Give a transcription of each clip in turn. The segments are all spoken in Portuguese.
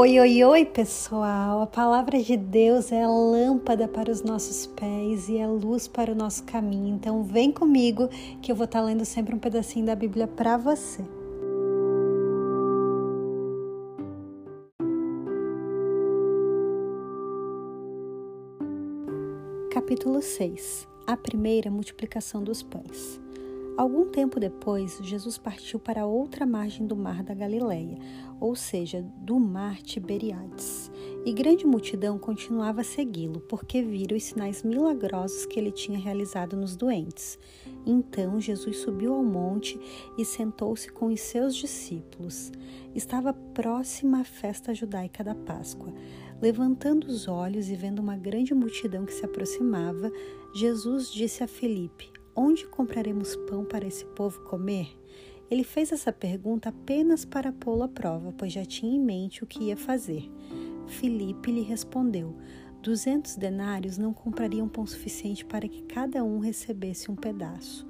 Oi, oi, oi, pessoal! A palavra de Deus é lâmpada para os nossos pés e a luz para o nosso caminho. Então, vem comigo que eu vou estar lendo sempre um pedacinho da Bíblia para você. Capítulo 6 A primeira multiplicação dos pães. Algum tempo depois, Jesus partiu para outra margem do mar da Galileia, ou seja, do mar Tiberiades. E grande multidão continuava a segui-lo, porque viram os sinais milagrosos que ele tinha realizado nos doentes. Então Jesus subiu ao monte e sentou-se com os seus discípulos. Estava próxima a festa judaica da Páscoa. Levantando os olhos e vendo uma grande multidão que se aproximava, Jesus disse a Felipe: Onde compraremos pão para esse povo comer? Ele fez essa pergunta apenas para pô-lo à prova, pois já tinha em mente o que ia fazer. Filipe lhe respondeu: Duzentos denários não comprariam pão suficiente para que cada um recebesse um pedaço.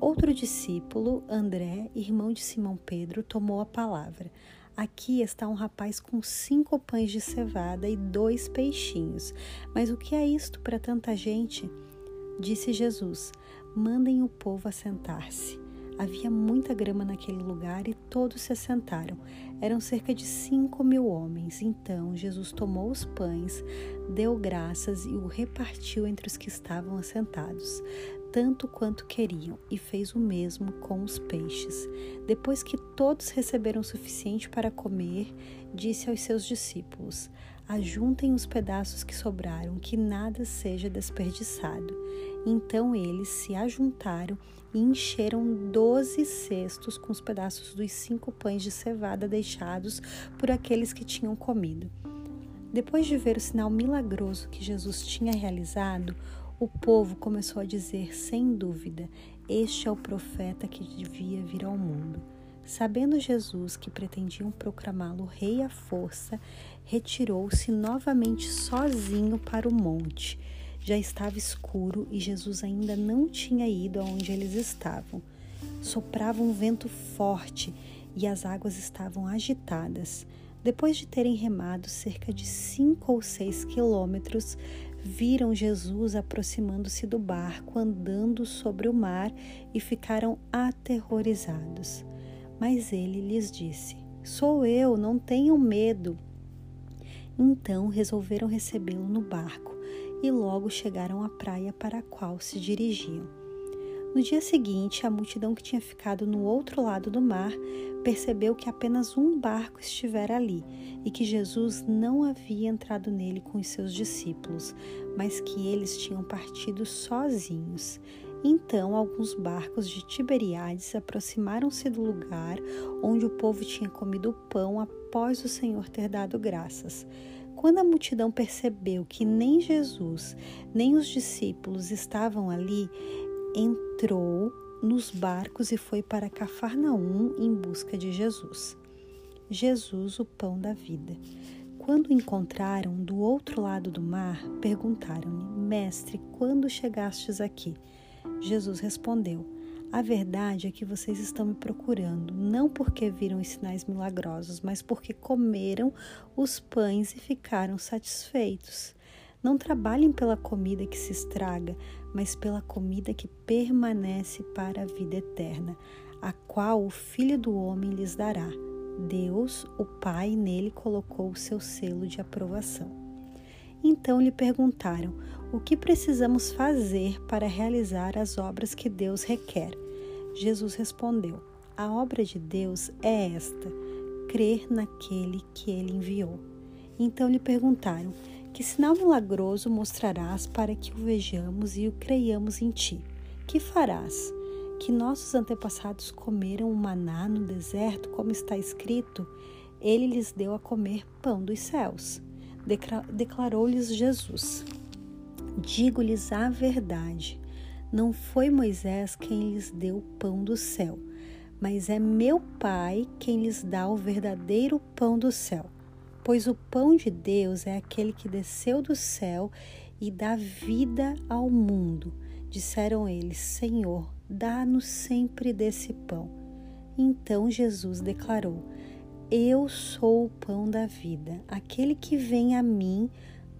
Outro discípulo, André, irmão de Simão Pedro, tomou a palavra. Aqui está um rapaz com cinco pães de cevada e dois peixinhos. Mas o que é isto para tanta gente? Disse Jesus: Mandem o povo assentar-se. Havia muita grama naquele lugar e todos se assentaram. Eram cerca de cinco mil homens. Então Jesus tomou os pães, deu graças e o repartiu entre os que estavam assentados, tanto quanto queriam, e fez o mesmo com os peixes. Depois que todos receberam o suficiente para comer, disse aos seus discípulos: Ajuntem os pedaços que sobraram, que nada seja desperdiçado. Então eles se ajuntaram e encheram doze cestos com os pedaços dos cinco pães de cevada deixados por aqueles que tinham comido. Depois de ver o sinal milagroso que Jesus tinha realizado, o povo começou a dizer sem dúvida: Este é o profeta que devia vir ao mundo. Sabendo Jesus que pretendiam proclamá-lo rei à força, retirou-se novamente sozinho para o monte. Já estava escuro e Jesus ainda não tinha ido aonde eles estavam. Soprava um vento forte e as águas estavam agitadas. Depois de terem remado cerca de cinco ou seis quilômetros, viram Jesus aproximando-se do barco, andando sobre o mar e ficaram aterrorizados. Mas ele lhes disse: Sou eu, não tenham medo. Então resolveram recebê-lo no barco e logo chegaram à praia para a qual se dirigiam. No dia seguinte, a multidão que tinha ficado no outro lado do mar percebeu que apenas um barco estivera ali e que Jesus não havia entrado nele com os seus discípulos, mas que eles tinham partido sozinhos. Então, alguns barcos de Tiberiades aproximaram-se do lugar onde o povo tinha comido o pão após o Senhor ter dado graças. Quando a multidão percebeu que nem Jesus nem os discípulos estavam ali, entrou nos barcos e foi para Cafarnaum em busca de Jesus. Jesus, o pão da vida. Quando o encontraram do outro lado do mar, perguntaram-lhe: Mestre, quando chegastes aqui? Jesus respondeu: A verdade é que vocês estão me procurando, não porque viram os sinais milagrosos, mas porque comeram os pães e ficaram satisfeitos. Não trabalhem pela comida que se estraga, mas pela comida que permanece para a vida eterna, a qual o Filho do Homem lhes dará. Deus, o Pai, nele colocou o seu selo de aprovação. Então lhe perguntaram: O que precisamos fazer para realizar as obras que Deus requer? Jesus respondeu: A obra de Deus é esta: crer naquele que ele enviou. Então lhe perguntaram: Que sinal milagroso mostrarás para que o vejamos e o creiamos em ti? Que farás? Que nossos antepassados comeram o maná no deserto, como está escrito: Ele lhes deu a comer pão dos céus declarou-lhes Jesus: Digo-lhes a verdade, não foi Moisés quem lhes deu o pão do céu, mas é meu Pai quem lhes dá o verdadeiro pão do céu. Pois o pão de Deus é aquele que desceu do céu e dá vida ao mundo. Disseram eles: Senhor, dá-nos sempre desse pão. Então Jesus declarou: Eu sou o pão da vida. Aquele que vem a mim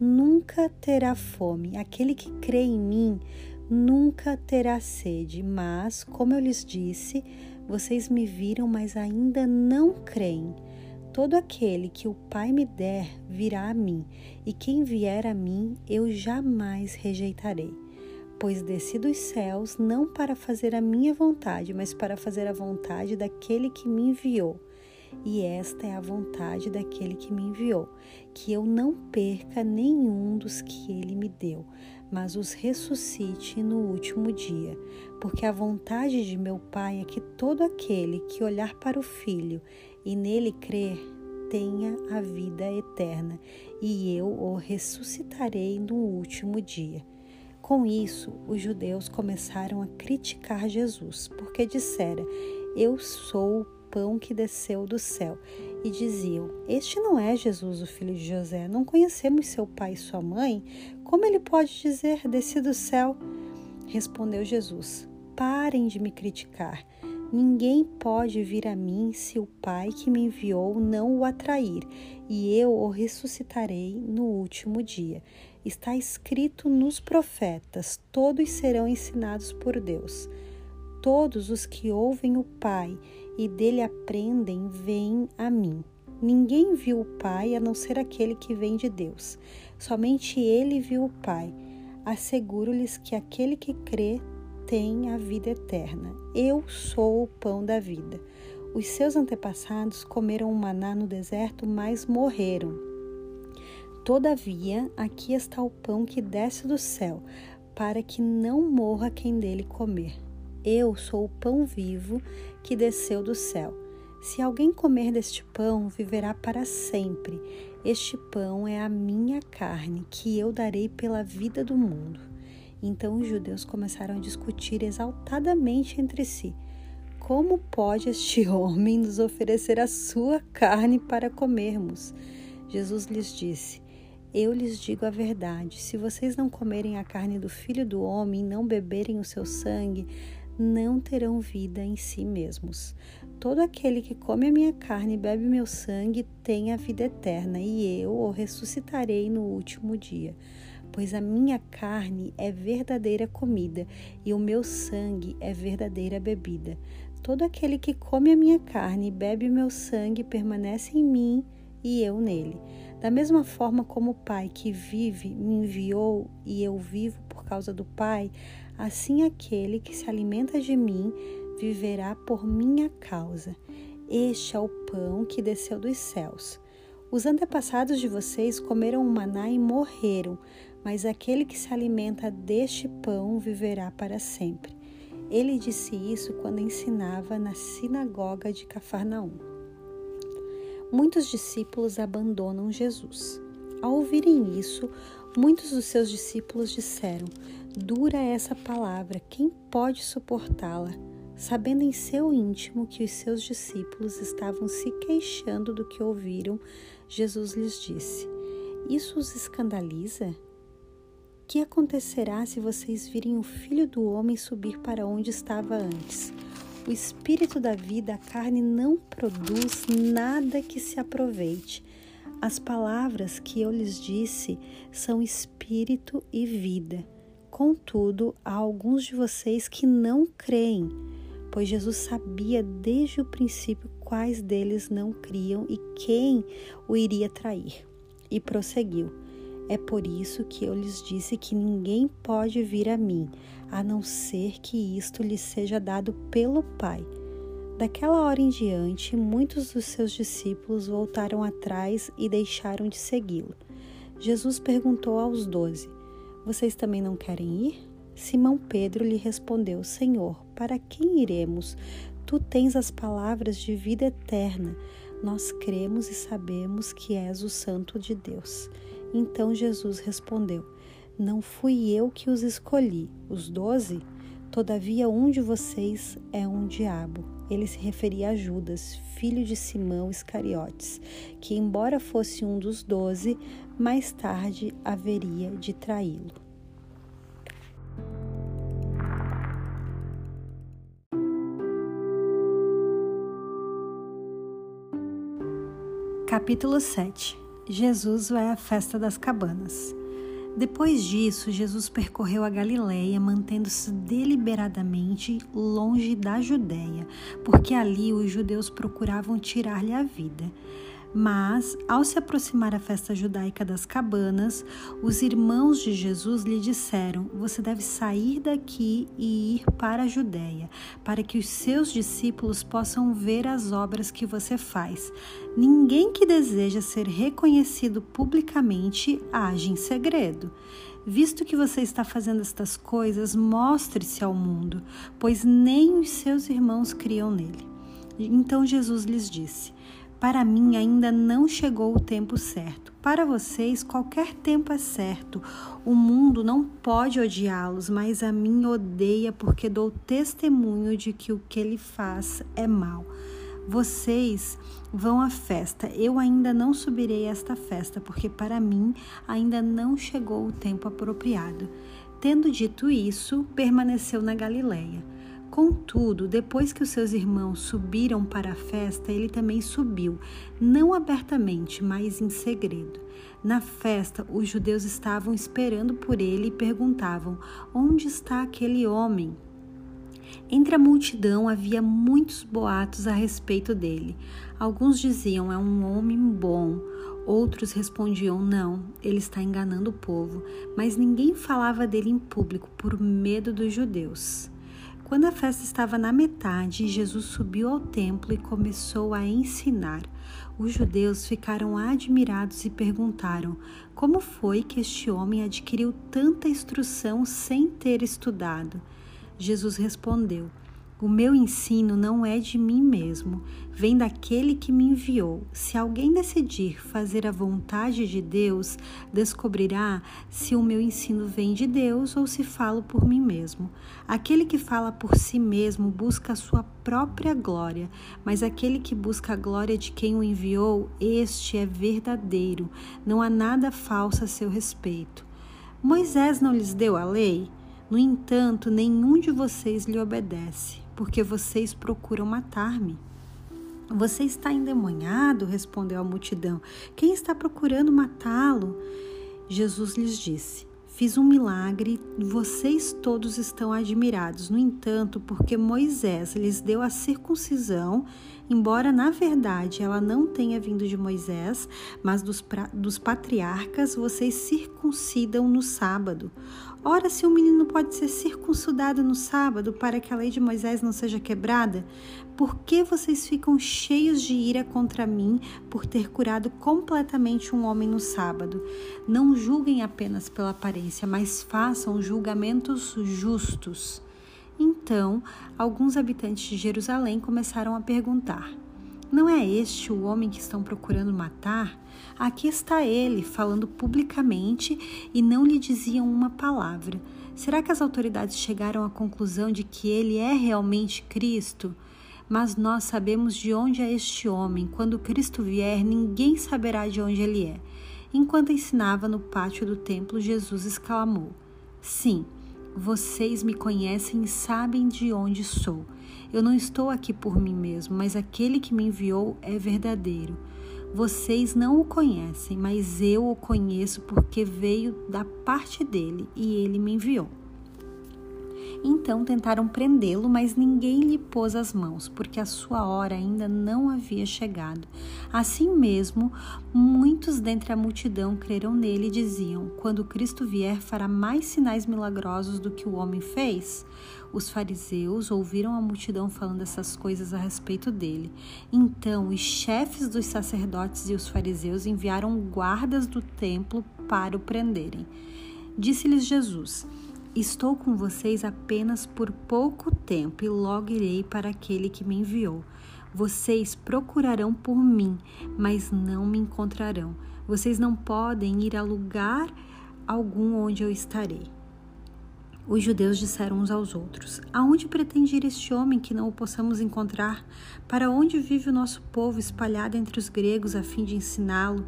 nunca terá fome. Aquele que crê em mim nunca terá sede. Mas, como eu lhes disse, vocês me viram, mas ainda não creem. Todo aquele que o Pai me der virá a mim, e quem vier a mim eu jamais rejeitarei. Pois desci dos céus não para fazer a minha vontade, mas para fazer a vontade daquele que me enviou. E esta é a vontade daquele que me enviou, que eu não perca nenhum dos que ele me deu, mas os ressuscite no último dia. Porque a vontade de meu Pai é que todo aquele que olhar para o Filho e nele crer tenha a vida eterna, e eu o ressuscitarei no último dia. Com isso, os judeus começaram a criticar Jesus, porque dissera: Eu sou o pão que desceu do céu. E diziam: Este não é Jesus, o filho de José. Não conhecemos seu pai e sua mãe. Como ele pode dizer: Desci do céu? Respondeu Jesus: Parem de me criticar. Ninguém pode vir a mim se o Pai que me enviou não o atrair, e eu o ressuscitarei no último dia. Está escrito nos profetas: todos serão ensinados por Deus. Todos os que ouvem o Pai e dele aprendem vêm a mim. Ninguém viu o Pai a não ser aquele que vem de Deus. Somente ele viu o Pai. Asseguro-lhes que aquele que crê tem a vida eterna. Eu sou o pão da vida. Os seus antepassados comeram o maná no deserto, mas morreram. Todavia, aqui está o pão que desce do céu, para que não morra quem dele comer. Eu sou o pão vivo que desceu do céu. Se alguém comer deste pão, viverá para sempre. Este pão é a minha carne, que eu darei pela vida do mundo. Então os judeus começaram a discutir exaltadamente entre si: Como pode este homem nos oferecer a sua carne para comermos? Jesus lhes disse: Eu lhes digo a verdade: se vocês não comerem a carne do filho do homem e não beberem o seu sangue, não terão vida em si mesmos. Todo aquele que come a minha carne e bebe meu sangue tem a vida eterna, e eu o ressuscitarei no último dia pois a minha carne é verdadeira comida e o meu sangue é verdadeira bebida. Todo aquele que come a minha carne e bebe meu sangue permanece em mim e eu nele. Da mesma forma como o Pai que vive me enviou e eu vivo por causa do Pai, assim aquele que se alimenta de mim viverá por minha causa. Este é o pão que desceu dos céus. Os antepassados de vocês comeram o maná e morreram, mas aquele que se alimenta deste pão viverá para sempre. Ele disse isso quando ensinava na sinagoga de Cafarnaum. Muitos discípulos abandonam Jesus. Ao ouvirem isso, muitos dos seus discípulos disseram: Dura essa palavra, quem pode suportá-la? Sabendo em seu íntimo que os seus discípulos estavam se queixando do que ouviram, Jesus lhes disse: Isso os escandaliza? que acontecerá se vocês virem o Filho do Homem subir para onde estava antes? O espírito da vida, a carne, não produz nada que se aproveite. As palavras que eu lhes disse são espírito e vida. Contudo, há alguns de vocês que não creem, pois Jesus sabia desde o princípio quais deles não criam e quem o iria trair. E prosseguiu. É por isso que eu lhes disse que ninguém pode vir a mim, a não ser que isto lhe seja dado pelo Pai. Daquela hora em diante, muitos dos seus discípulos voltaram atrás e deixaram de segui-lo. Jesus perguntou aos doze: Vocês também não querem ir? Simão Pedro lhe respondeu: Senhor, para quem iremos? Tu tens as palavras de vida eterna. Nós cremos e sabemos que és o Santo de Deus. Então Jesus respondeu: Não fui eu que os escolhi, os doze? Todavia um de vocês é um diabo. Ele se referia a Judas, filho de Simão Iscariotes, que, embora fosse um dos doze, mais tarde haveria de traí-lo. Capítulo 7 Jesus vai à festa das cabanas. Depois disso, Jesus percorreu a Galiléia, mantendo-se deliberadamente longe da Judéia, porque ali os judeus procuravam tirar-lhe a vida. Mas, ao se aproximar a festa judaica das cabanas, os irmãos de Jesus lhe disseram: Você deve sair daqui e ir para a Judéia, para que os seus discípulos possam ver as obras que você faz. Ninguém que deseja ser reconhecido publicamente age em segredo. Visto que você está fazendo estas coisas, mostre-se ao mundo, pois nem os seus irmãos criam nele. Então Jesus lhes disse: para mim ainda não chegou o tempo certo. Para vocês, qualquer tempo é certo. O mundo não pode odiá-los, mas a mim odeia porque dou testemunho de que o que ele faz é mal. Vocês vão à festa. Eu ainda não subirei a esta festa, porque para mim ainda não chegou o tempo apropriado. Tendo dito isso, permaneceu na Galileia. Contudo, depois que os seus irmãos subiram para a festa, ele também subiu, não abertamente, mas em segredo. Na festa, os judeus estavam esperando por ele e perguntavam: Onde está aquele homem? Entre a multidão havia muitos boatos a respeito dele. Alguns diziam: É um homem bom. Outros respondiam: Não, ele está enganando o povo. Mas ninguém falava dele em público por medo dos judeus. Quando a festa estava na metade, Jesus subiu ao templo e começou a ensinar. Os judeus ficaram admirados e perguntaram: Como foi que este homem adquiriu tanta instrução sem ter estudado? Jesus respondeu: o meu ensino não é de mim mesmo, vem daquele que me enviou. Se alguém decidir fazer a vontade de Deus, descobrirá se o meu ensino vem de Deus ou se falo por mim mesmo. Aquele que fala por si mesmo busca a sua própria glória, mas aquele que busca a glória de quem o enviou, este é verdadeiro. Não há nada falso a seu respeito. Moisés não lhes deu a lei? No entanto, nenhum de vocês lhe obedece porque vocês procuram matar-me. Você está endemoniado, respondeu a multidão. Quem está procurando matá-lo? Jesus lhes disse: Fiz um milagre vocês todos estão admirados. No entanto, porque Moisés lhes deu a circuncisão, embora na verdade ela não tenha vindo de Moisés, mas dos, dos patriarcas, vocês circuncidam no sábado. Ora, se um menino pode ser circuncidado no sábado para que a lei de Moisés não seja quebrada, por que vocês ficam cheios de ira contra mim por ter curado completamente um homem no sábado? Não julguem apenas pela aparência, mas façam julgamentos justos. Então, alguns habitantes de Jerusalém começaram a perguntar: Não é este o homem que estão procurando matar? Aqui está ele, falando publicamente e não lhe diziam uma palavra. Será que as autoridades chegaram à conclusão de que ele é realmente Cristo? Mas nós sabemos de onde é este homem. Quando Cristo vier, ninguém saberá de onde ele é. Enquanto ensinava no pátio do templo, Jesus exclamou: Sim, vocês me conhecem e sabem de onde sou. Eu não estou aqui por mim mesmo, mas aquele que me enviou é verdadeiro. Vocês não o conhecem, mas eu o conheço porque veio da parte dele e ele me enviou. Então tentaram prendê-lo, mas ninguém lhe pôs as mãos, porque a sua hora ainda não havia chegado. Assim mesmo, muitos dentre a multidão creram nele e diziam: Quando Cristo vier, fará mais sinais milagrosos do que o homem fez? Os fariseus ouviram a multidão falando essas coisas a respeito dele. Então, os chefes dos sacerdotes e os fariseus enviaram guardas do templo para o prenderem. Disse-lhes Jesus: Estou com vocês apenas por pouco tempo e logo irei para aquele que me enviou. Vocês procurarão por mim, mas não me encontrarão. Vocês não podem ir a lugar algum onde eu estarei. Os judeus disseram uns aos outros: Aonde pretende ir este homem que não o possamos encontrar? Para onde vive o nosso povo espalhado entre os gregos a fim de ensiná-lo?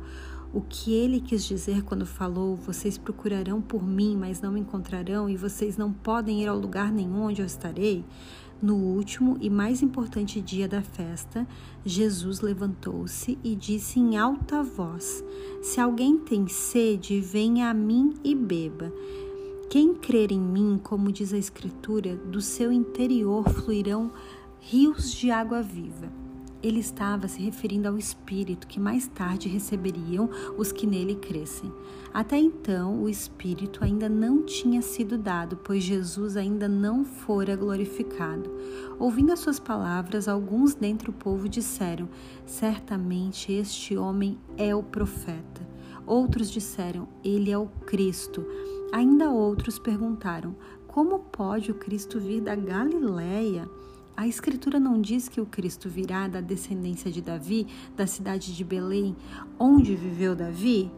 O que ele quis dizer quando falou: Vocês procurarão por mim, mas não me encontrarão, e vocês não podem ir ao lugar nenhum onde eu estarei? No último e mais importante dia da festa, Jesus levantou-se e disse em alta voz: Se alguém tem sede, venha a mim e beba. Quem crer em mim, como diz a Escritura, do seu interior fluirão rios de água viva. Ele estava se referindo ao Espírito que mais tarde receberiam os que nele crescem. Até então, o Espírito ainda não tinha sido dado, pois Jesus ainda não fora glorificado. Ouvindo as suas palavras, alguns dentre o povo disseram: Certamente este homem é o profeta. Outros disseram: Ele é o Cristo. Ainda outros perguntaram: Como pode o Cristo vir da Galiléia? A Escritura não diz que o Cristo virá da descendência de Davi, da cidade de Belém, onde viveu Davi?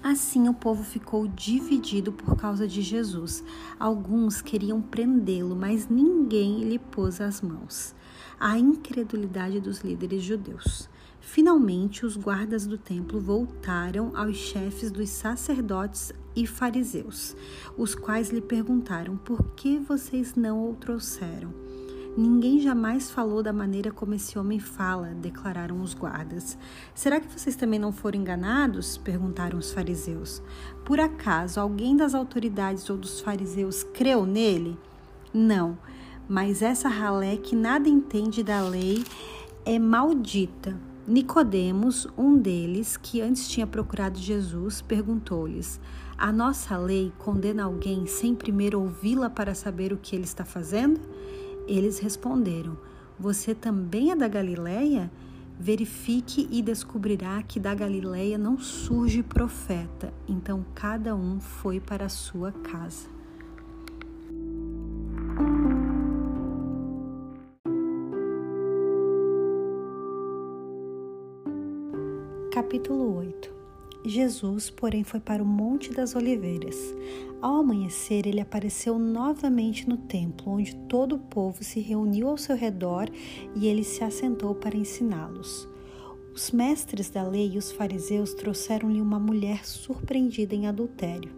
Assim o povo ficou dividido por causa de Jesus. Alguns queriam prendê-lo, mas ninguém lhe pôs as mãos. A incredulidade dos líderes judeus. Finalmente, os guardas do templo voltaram aos chefes dos sacerdotes e fariseus, os quais lhe perguntaram: Por que vocês não o trouxeram? Ninguém jamais falou da maneira como esse homem fala, declararam os guardas. Será que vocês também não foram enganados? perguntaram os fariseus. Por acaso alguém das autoridades ou dos fariseus creu nele? Não, mas essa ralé que nada entende da lei é maldita. Nicodemos, um deles, que antes tinha procurado Jesus, perguntou-lhes: A nossa lei condena alguém sem primeiro ouvi-la para saber o que ele está fazendo? Eles responderam: Você também é da Galileia? Verifique e descobrirá que da Galileia não surge profeta. Então cada um foi para a sua casa. Capítulo 8 Jesus, porém, foi para o Monte das Oliveiras. Ao amanhecer, ele apareceu novamente no templo, onde todo o povo se reuniu ao seu redor e ele se assentou para ensiná-los. Os mestres da lei e os fariseus trouxeram-lhe uma mulher surpreendida em adultério.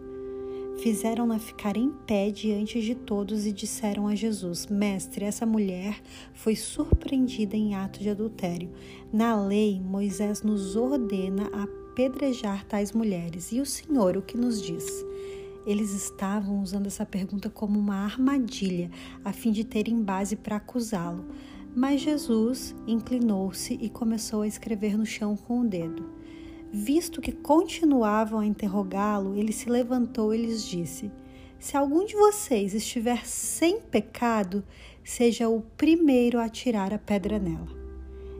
Fizeram-na ficar em pé diante de todos e disseram a Jesus: Mestre, essa mulher foi surpreendida em ato de adultério. Na lei, Moisés nos ordena a apedrejar tais mulheres. E o Senhor o que nos diz? Eles estavam usando essa pergunta como uma armadilha, a fim de terem base para acusá-lo. Mas Jesus inclinou-se e começou a escrever no chão com o dedo. Visto que continuavam a interrogá-lo, ele se levantou e lhes disse: Se algum de vocês estiver sem pecado, seja o primeiro a tirar a pedra nela.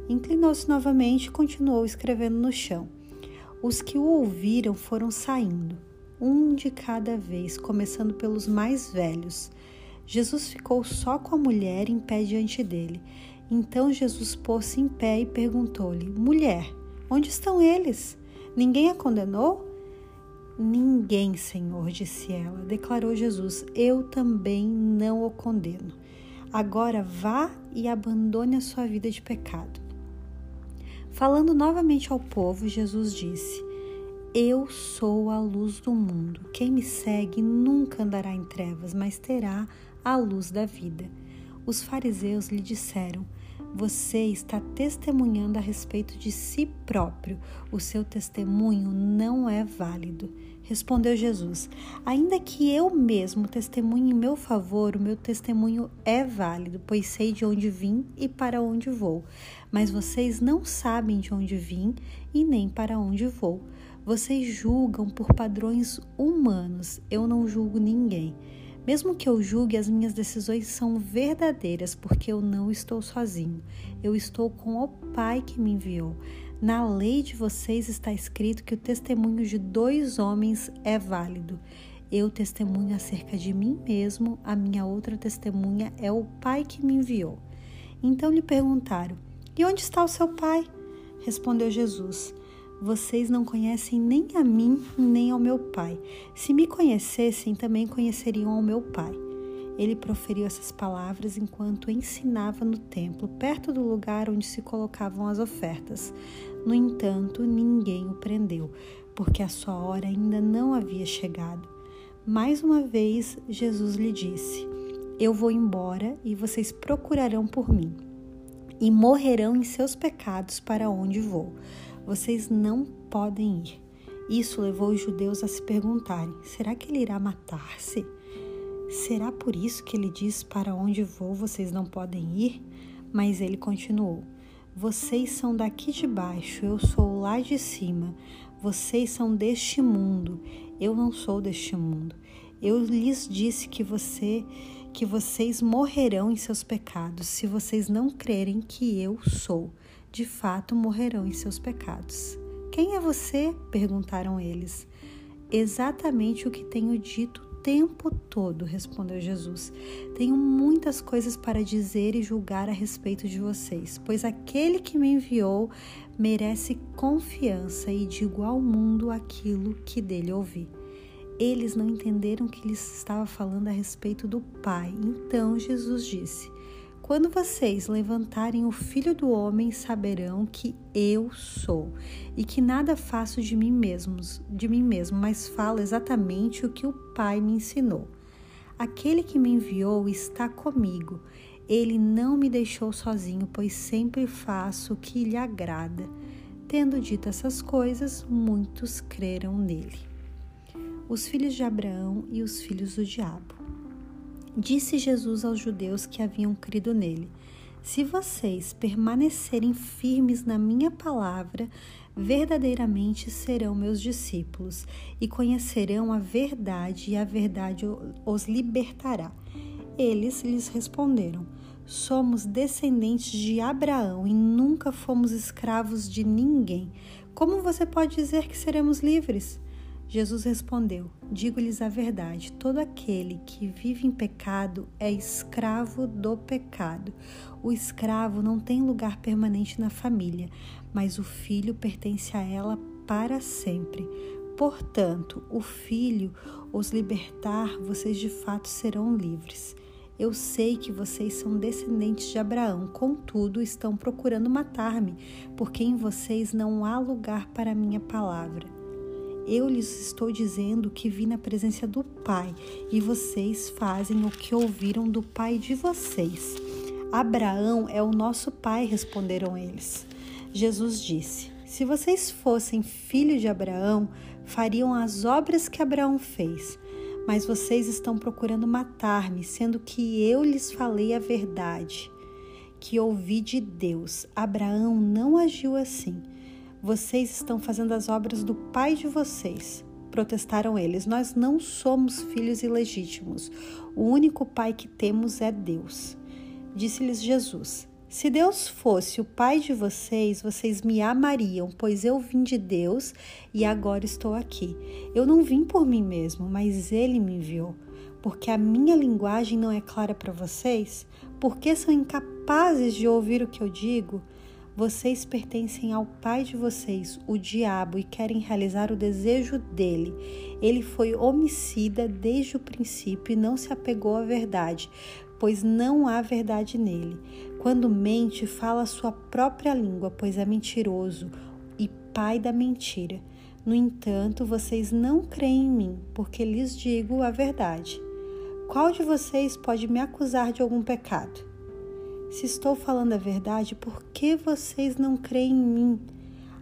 Inclinou-se novamente e continuou escrevendo no chão. Os que o ouviram foram saindo, um de cada vez, começando pelos mais velhos. Jesus ficou só com a mulher em pé diante dele. Então Jesus pôs-se em pé e perguntou-lhe: Mulher, onde estão eles? Ninguém a condenou? Ninguém, Senhor, disse ela. Declarou Jesus: Eu também não o condeno. Agora vá e abandone a sua vida de pecado. Falando novamente ao povo, Jesus disse: Eu sou a luz do mundo. Quem me segue nunca andará em trevas, mas terá a luz da vida. Os fariseus lhe disseram: Você está testemunhando a respeito de si próprio. O seu testemunho não é válido. Respondeu Jesus: Ainda que eu mesmo testemunhe em meu favor, o meu testemunho é válido, pois sei de onde vim e para onde vou. Mas vocês não sabem de onde vim e nem para onde vou. Vocês julgam por padrões humanos, eu não julgo ninguém. Mesmo que eu julgue, as minhas decisões são verdadeiras, porque eu não estou sozinho. Eu estou com o Pai que me enviou. Na lei de vocês está escrito que o testemunho de dois homens é válido. Eu testemunho acerca de mim mesmo, a minha outra testemunha é o Pai que me enviou. Então lhe perguntaram: E onde está o seu Pai? Respondeu Jesus: vocês não conhecem nem a mim nem ao meu Pai. Se me conhecessem, também conheceriam ao meu Pai. Ele proferiu essas palavras enquanto ensinava no templo, perto do lugar onde se colocavam as ofertas. No entanto, ninguém o prendeu, porque a sua hora ainda não havia chegado. Mais uma vez, Jesus lhe disse: Eu vou embora e vocês procurarão por mim, e morrerão em seus pecados para onde vou. Vocês não podem ir. Isso levou os judeus a se perguntarem: será que ele irá matar-se? Será por isso que ele diz: Para onde vou vocês não podem ir? Mas ele continuou: Vocês são daqui de baixo, eu sou lá de cima. Vocês são deste mundo, eu não sou deste mundo. Eu lhes disse que você que vocês morrerão em seus pecados se vocês não crerem que eu sou. De fato, morrerão em seus pecados. Quem é você? perguntaram eles. Exatamente o que tenho dito tempo todo, respondeu Jesus. Tenho muitas coisas para dizer e julgar a respeito de vocês, pois aquele que me enviou merece confiança e digo ao mundo aquilo que dele ouvi. Eles não entenderam que lhes estava falando a respeito do Pai. Então Jesus disse: quando vocês levantarem o Filho do Homem, saberão que eu sou e que nada faço de mim mesmo, de mim mesmo, mas falo exatamente o que o Pai me ensinou. Aquele que me enviou está comigo. Ele não me deixou sozinho, pois sempre faço o que lhe agrada. Tendo dito essas coisas, muitos creram nele. Os filhos de Abraão e os filhos do diabo. Disse Jesus aos judeus que haviam crido nele: Se vocês permanecerem firmes na minha palavra, verdadeiramente serão meus discípulos e conhecerão a verdade, e a verdade os libertará. Eles lhes responderam: Somos descendentes de Abraão e nunca fomos escravos de ninguém. Como você pode dizer que seremos livres? Jesus respondeu: Digo-lhes a verdade: todo aquele que vive em pecado é escravo do pecado. O escravo não tem lugar permanente na família, mas o filho pertence a ela para sempre. Portanto, o filho os libertar, vocês de fato serão livres. Eu sei que vocês são descendentes de Abraão, contudo estão procurando matar-me, porque em vocês não há lugar para a minha palavra. Eu lhes estou dizendo que vi na presença do Pai, e vocês fazem o que ouviram do pai de vocês. Abraão é o nosso pai, responderam eles. Jesus disse: Se vocês fossem filhos de Abraão, fariam as obras que Abraão fez. Mas vocês estão procurando matar-me, sendo que eu lhes falei a verdade, que ouvi de Deus. Abraão não agiu assim. Vocês estão fazendo as obras do pai de vocês. Protestaram eles: Nós não somos filhos ilegítimos. O único pai que temos é Deus. Disse-lhes Jesus: Se Deus fosse o pai de vocês, vocês me amariam, pois eu vim de Deus e agora estou aqui. Eu não vim por mim mesmo, mas ele me enviou. Porque a minha linguagem não é clara para vocês? Porque são incapazes de ouvir o que eu digo? Vocês pertencem ao pai de vocês, o diabo, e querem realizar o desejo dele. Ele foi homicida desde o princípio e não se apegou à verdade, pois não há verdade nele. Quando mente, fala sua própria língua, pois é mentiroso e pai da mentira. No entanto, vocês não creem em mim, porque lhes digo a verdade. Qual de vocês pode me acusar de algum pecado? Se estou falando a verdade, por que vocês não creem em mim?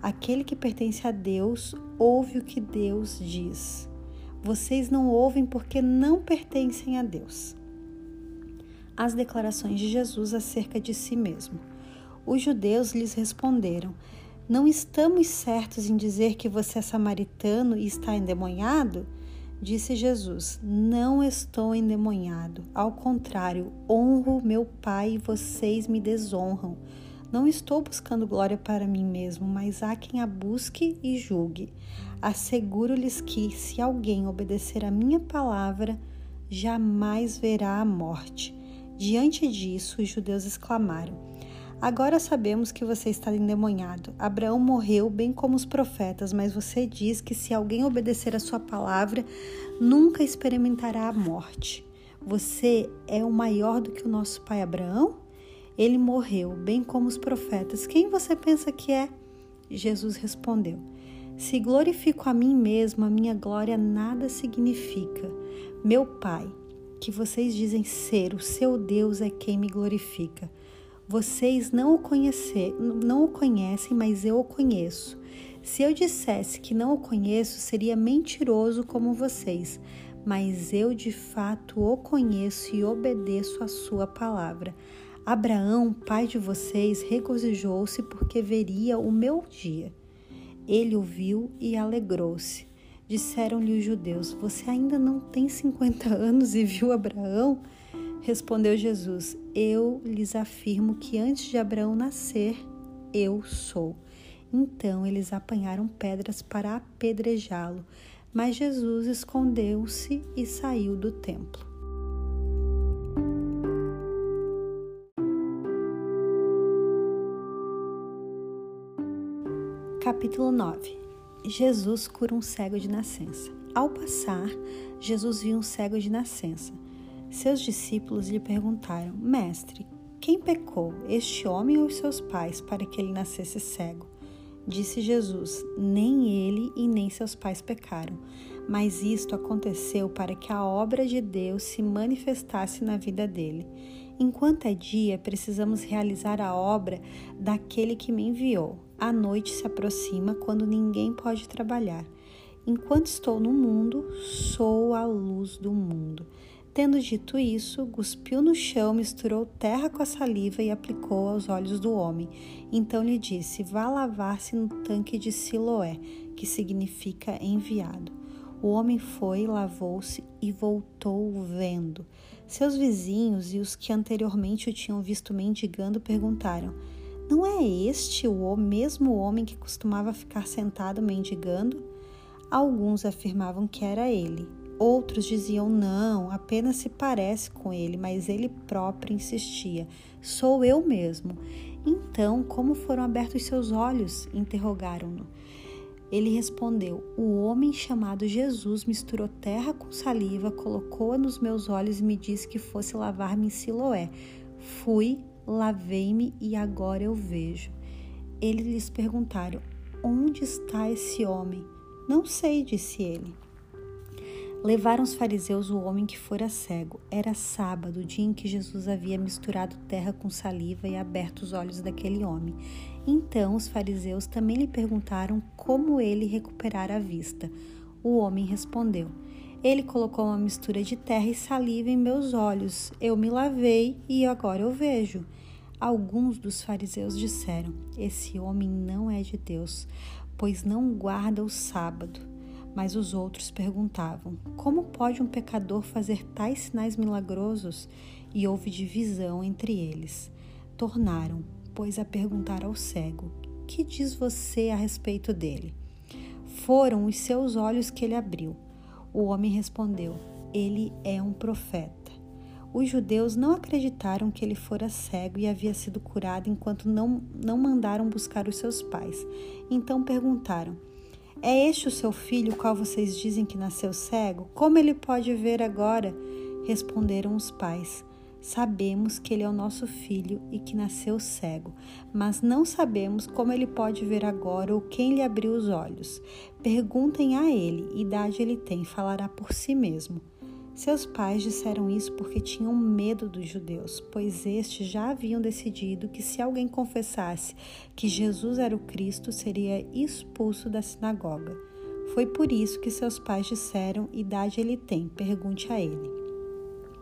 Aquele que pertence a Deus ouve o que Deus diz. Vocês não ouvem porque não pertencem a Deus. As declarações de Jesus acerca de si mesmo. Os judeus lhes responderam: Não estamos certos em dizer que você é samaritano e está endemoniado? Disse Jesus: Não estou endemoniado. Ao contrário, honro meu Pai e vocês me desonram. Não estou buscando glória para mim mesmo, mas há quem a busque e julgue. Asseguro-lhes que, se alguém obedecer a minha palavra, jamais verá a morte. Diante disso, os judeus exclamaram: Agora sabemos que você está endemoniado. Abraão morreu bem como os profetas, mas você diz que se alguém obedecer a sua palavra, nunca experimentará a morte. Você é o maior do que o nosso pai Abraão? Ele morreu, bem como os profetas. Quem você pensa que é? Jesus respondeu: Se glorifico a mim mesmo, a minha glória nada significa. Meu Pai, que vocês dizem ser o seu Deus é quem me glorifica. Vocês não o, conhecer, não o conhecem, mas eu o conheço. Se eu dissesse que não o conheço, seria mentiroso como vocês, mas eu de fato o conheço e obedeço a sua palavra. Abraão, pai de vocês, regozijou-se porque veria o meu dia. Ele o viu e alegrou-se. Disseram-lhe os judeus: Você ainda não tem 50 anos e viu Abraão? Respondeu Jesus: Eu lhes afirmo que antes de Abraão nascer, eu sou. Então eles apanharam pedras para apedrejá-lo, mas Jesus escondeu-se e saiu do templo. Capítulo 9 Jesus cura um cego de nascença. Ao passar, Jesus viu um cego de nascença. Seus discípulos lhe perguntaram: Mestre, quem pecou, este homem ou seus pais, para que ele nascesse cego? Disse Jesus: Nem ele e nem seus pais pecaram, mas isto aconteceu para que a obra de Deus se manifestasse na vida dele. Enquanto é dia, precisamos realizar a obra daquele que me enviou. A noite se aproxima quando ninguém pode trabalhar. Enquanto estou no mundo, sou a luz do mundo. Tendo dito isso, cuspiu no chão, misturou terra com a saliva e aplicou aos olhos do homem. Então lhe disse: Vá lavar-se no tanque de Siloé, que significa enviado. O homem foi, lavou-se e voltou vendo. Seus vizinhos e os que anteriormente o tinham visto mendigando perguntaram: não é este o mesmo homem que costumava ficar sentado mendigando? Alguns afirmavam que era ele. Outros diziam não, apenas se parece com ele, mas ele próprio insistia: Sou eu mesmo. Então, como foram abertos seus olhos? interrogaram-no. Ele respondeu: O homem chamado Jesus misturou terra com saliva, colocou-a nos meus olhos e me disse que fosse lavar-me em Siloé. Fui, lavei-me e agora eu vejo. Eles lhes perguntaram: Onde está esse homem? Não sei, disse ele. Levaram os fariseus o homem que fora cego. Era sábado, o dia em que Jesus havia misturado terra com saliva e aberto os olhos daquele homem. Então os fariseus também lhe perguntaram como ele recuperara a vista. O homem respondeu: ele colocou uma mistura de terra e saliva em meus olhos. Eu me lavei e agora eu vejo. Alguns dos fariseus disseram: Esse homem não é de Deus, pois não guarda o sábado. Mas os outros perguntavam: Como pode um pecador fazer tais sinais milagrosos? E houve divisão entre eles. Tornaram, pois, a perguntar ao cego: Que diz você a respeito dele? Foram os seus olhos que ele abriu. O homem respondeu: Ele é um profeta. Os judeus não acreditaram que ele fora cego e havia sido curado enquanto não, não mandaram buscar os seus pais. Então perguntaram: É este o seu filho, o qual vocês dizem que nasceu cego? Como ele pode ver agora? Responderam os pais: Sabemos que ele é o nosso filho e que nasceu cego, mas não sabemos como ele pode ver agora ou quem lhe abriu os olhos. Perguntem a ele, idade ele tem, falará por si mesmo. Seus pais disseram isso porque tinham medo dos judeus, pois estes já haviam decidido que se alguém confessasse que Jesus era o Cristo, seria expulso da sinagoga. Foi por isso que seus pais disseram: idade ele tem, pergunte a ele.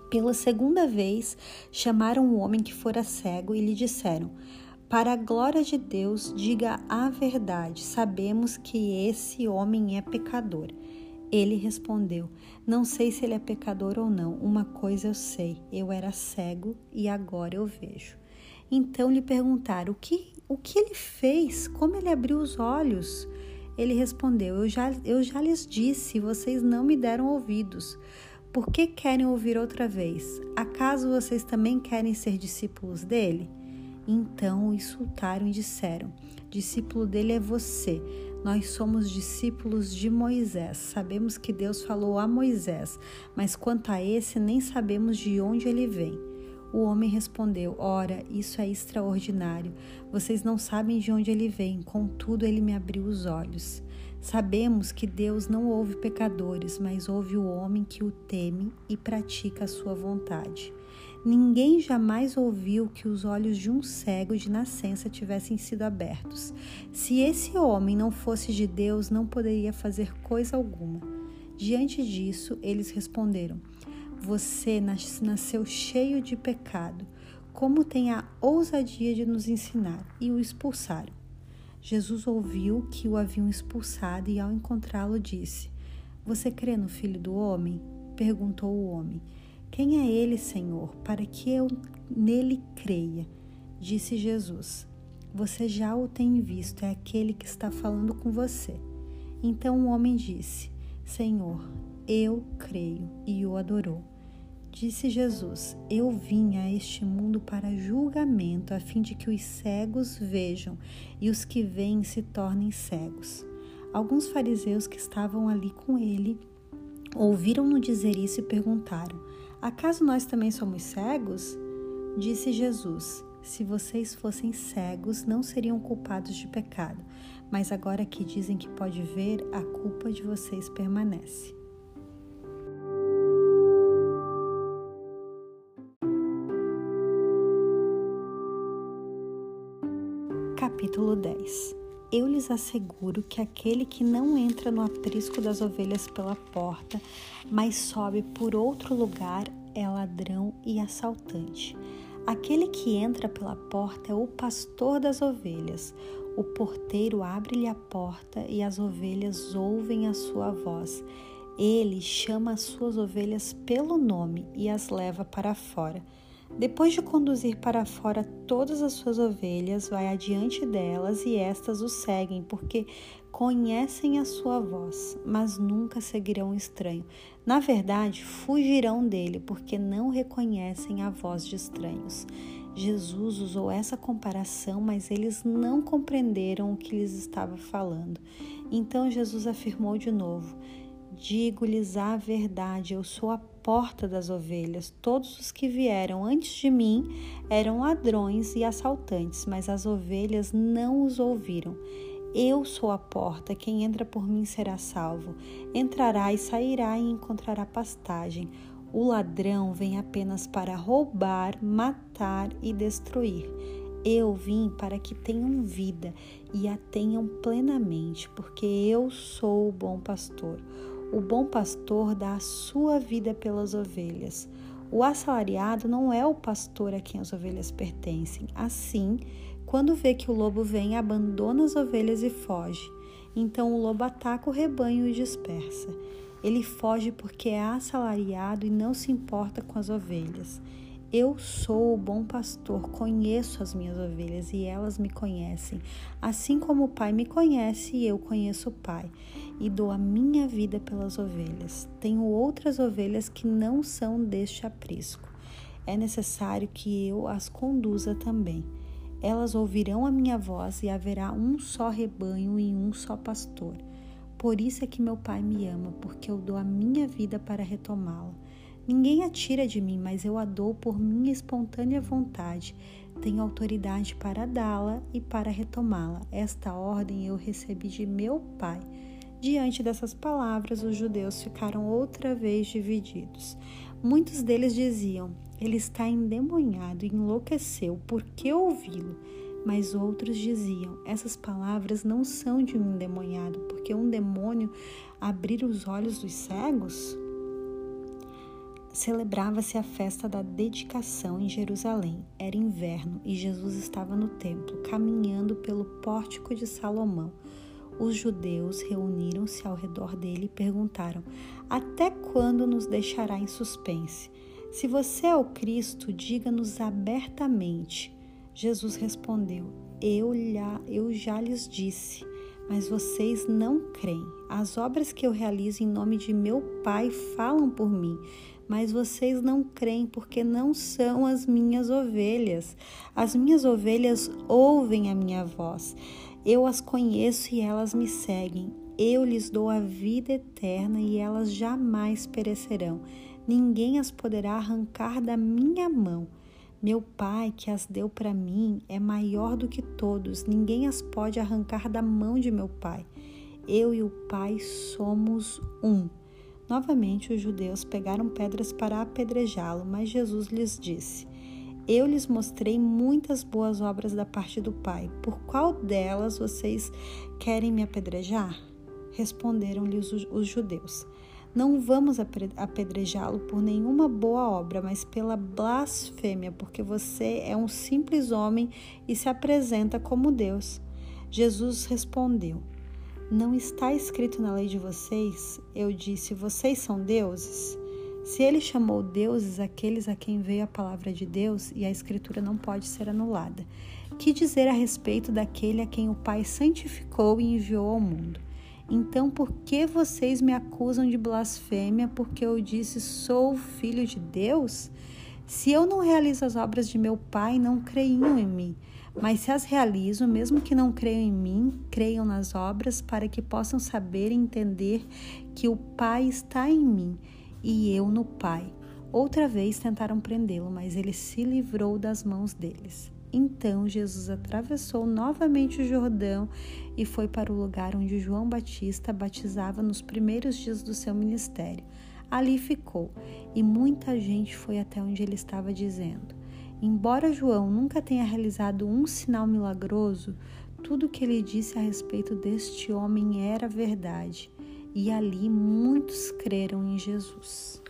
Pela segunda vez, chamaram o homem que fora cego e lhe disseram: Para a glória de Deus, diga a verdade. Sabemos que esse homem é pecador. Ele respondeu: Não sei se ele é pecador ou não. Uma coisa eu sei: eu era cego e agora eu vejo. Então lhe perguntaram: O que, o que ele fez? Como ele abriu os olhos? Ele respondeu: eu já, eu já lhes disse, vocês não me deram ouvidos. Por que querem ouvir outra vez? Acaso vocês também querem ser discípulos dele? Então o insultaram e disseram: Discípulo dele é você, Nós somos discípulos de Moisés. Sabemos que Deus falou a Moisés, mas quanto a esse, nem sabemos de onde ele vem. O homem respondeu: Ora, isso é extraordinário. Vocês não sabem de onde ele vem, contudo, ele me abriu os olhos. Sabemos que Deus não ouve pecadores, mas ouve o homem que o teme e pratica a sua vontade. Ninguém jamais ouviu que os olhos de um cego de nascença tivessem sido abertos. Se esse homem não fosse de Deus, não poderia fazer coisa alguma. Diante disso, eles responderam: Você nasceu cheio de pecado. Como tem a ousadia de nos ensinar? E o expulsaram. Jesus ouviu que o haviam expulsado e, ao encontrá-lo, disse: Você crê no Filho do Homem? perguntou o homem. Quem é ele, Senhor, para que eu nele creia? Disse Jesus. Você já o tem visto, é aquele que está falando com você. Então o homem disse: Senhor, eu creio, e o adorou. Disse Jesus: Eu vim a este mundo para julgamento, a fim de que os cegos vejam e os que veem se tornem cegos. Alguns fariseus que estavam ali com ele ouviram-no dizer isso e perguntaram: Acaso nós também somos cegos? Disse Jesus: Se vocês fossem cegos, não seriam culpados de pecado, mas agora que dizem que pode ver, a culpa de vocês permanece. Capítulo 10 Eu lhes asseguro que aquele que não entra no aprisco das ovelhas pela porta, mas sobe por outro lugar, é ladrão e assaltante. Aquele que entra pela porta é o pastor das ovelhas. O porteiro abre-lhe a porta e as ovelhas ouvem a sua voz. Ele chama as suas ovelhas pelo nome e as leva para fora. Depois de conduzir para fora todas as suas ovelhas, vai adiante delas e estas o seguem, porque conhecem a sua voz, mas nunca seguirão o estranho. Na verdade, fugirão dele, porque não reconhecem a voz de estranhos. Jesus usou essa comparação, mas eles não compreenderam o que lhes estava falando. Então Jesus afirmou de novo: Digo-lhes a verdade, eu sou a porta das ovelhas. Todos os que vieram antes de mim eram ladrões e assaltantes, mas as ovelhas não os ouviram. Eu sou a porta, quem entra por mim será salvo. Entrará e sairá e encontrará pastagem. O ladrão vem apenas para roubar, matar e destruir. Eu vim para que tenham vida e a tenham plenamente, porque eu sou o bom pastor. O bom pastor dá a sua vida pelas ovelhas. O assalariado não é o pastor a quem as ovelhas pertencem. Assim, quando vê que o lobo vem, abandona as ovelhas e foge. Então o lobo ataca o rebanho e dispersa. Ele foge porque é assalariado e não se importa com as ovelhas. Eu sou o bom pastor, conheço as minhas ovelhas e elas me conhecem, assim como o Pai me conhece e eu conheço o Pai, e dou a minha vida pelas ovelhas. Tenho outras ovelhas que não são deste aprisco. É necessário que eu as conduza também. Elas ouvirão a minha voz e haverá um só rebanho e um só pastor. Por isso é que meu Pai me ama, porque eu dou a minha vida para retomá-la. Ninguém a tira de mim, mas eu a dou por minha espontânea vontade. Tenho autoridade para dá-la e para retomá-la. Esta ordem eu recebi de meu Pai. Diante dessas palavras, os judeus ficaram outra vez divididos. Muitos deles diziam: Ele está endemoniado, enlouqueceu, por que ouvi-lo? Mas outros diziam: Essas palavras não são de um endemoniado, porque um demônio abrir os olhos dos cegos? Celebrava-se a festa da dedicação em Jerusalém. Era inverno e Jesus estava no templo, caminhando pelo pórtico de Salomão. Os judeus reuniram-se ao redor dele e perguntaram: Até quando nos deixará em suspense? Se você é o Cristo, diga-nos abertamente. Jesus respondeu: eu, eu já lhes disse mas vocês não creem. As obras que eu realizo em nome de meu Pai falam por mim mas vocês não creem porque não são as minhas ovelhas. As minhas ovelhas ouvem a minha voz. Eu as conheço e elas me seguem. Eu lhes dou a vida eterna e elas jamais perecerão. Ninguém as poderá arrancar da minha mão. Meu Pai, que as deu para mim, é maior do que todos. Ninguém as pode arrancar da mão de meu Pai. Eu e o Pai somos um. Novamente, os judeus pegaram pedras para apedrejá-lo, mas Jesus lhes disse: Eu lhes mostrei muitas boas obras da parte do Pai. Por qual delas vocês querem me apedrejar? Responderam-lhes os judeus. Não vamos apedrejá-lo por nenhuma boa obra, mas pela blasfêmia, porque você é um simples homem e se apresenta como Deus. Jesus respondeu: Não está escrito na lei de vocês? Eu disse: Vocês são deuses? Se ele chamou deuses aqueles a quem veio a palavra de Deus, e a Escritura não pode ser anulada, que dizer a respeito daquele a quem o Pai santificou e enviou ao mundo? Então, por que vocês me acusam de blasfêmia porque eu disse sou filho de Deus? Se eu não realizo as obras de meu Pai, não creiam em mim. Mas se as realizo, mesmo que não creiam em mim, creiam nas obras para que possam saber e entender que o Pai está em mim e eu no Pai. Outra vez tentaram prendê-lo, mas ele se livrou das mãos deles. Então Jesus atravessou novamente o Jordão e foi para o lugar onde João Batista batizava nos primeiros dias do seu ministério. Ali ficou, e muita gente foi até onde ele estava dizendo: Embora João nunca tenha realizado um sinal milagroso, tudo o que ele disse a respeito deste homem era verdade, e ali muitos creram em Jesus.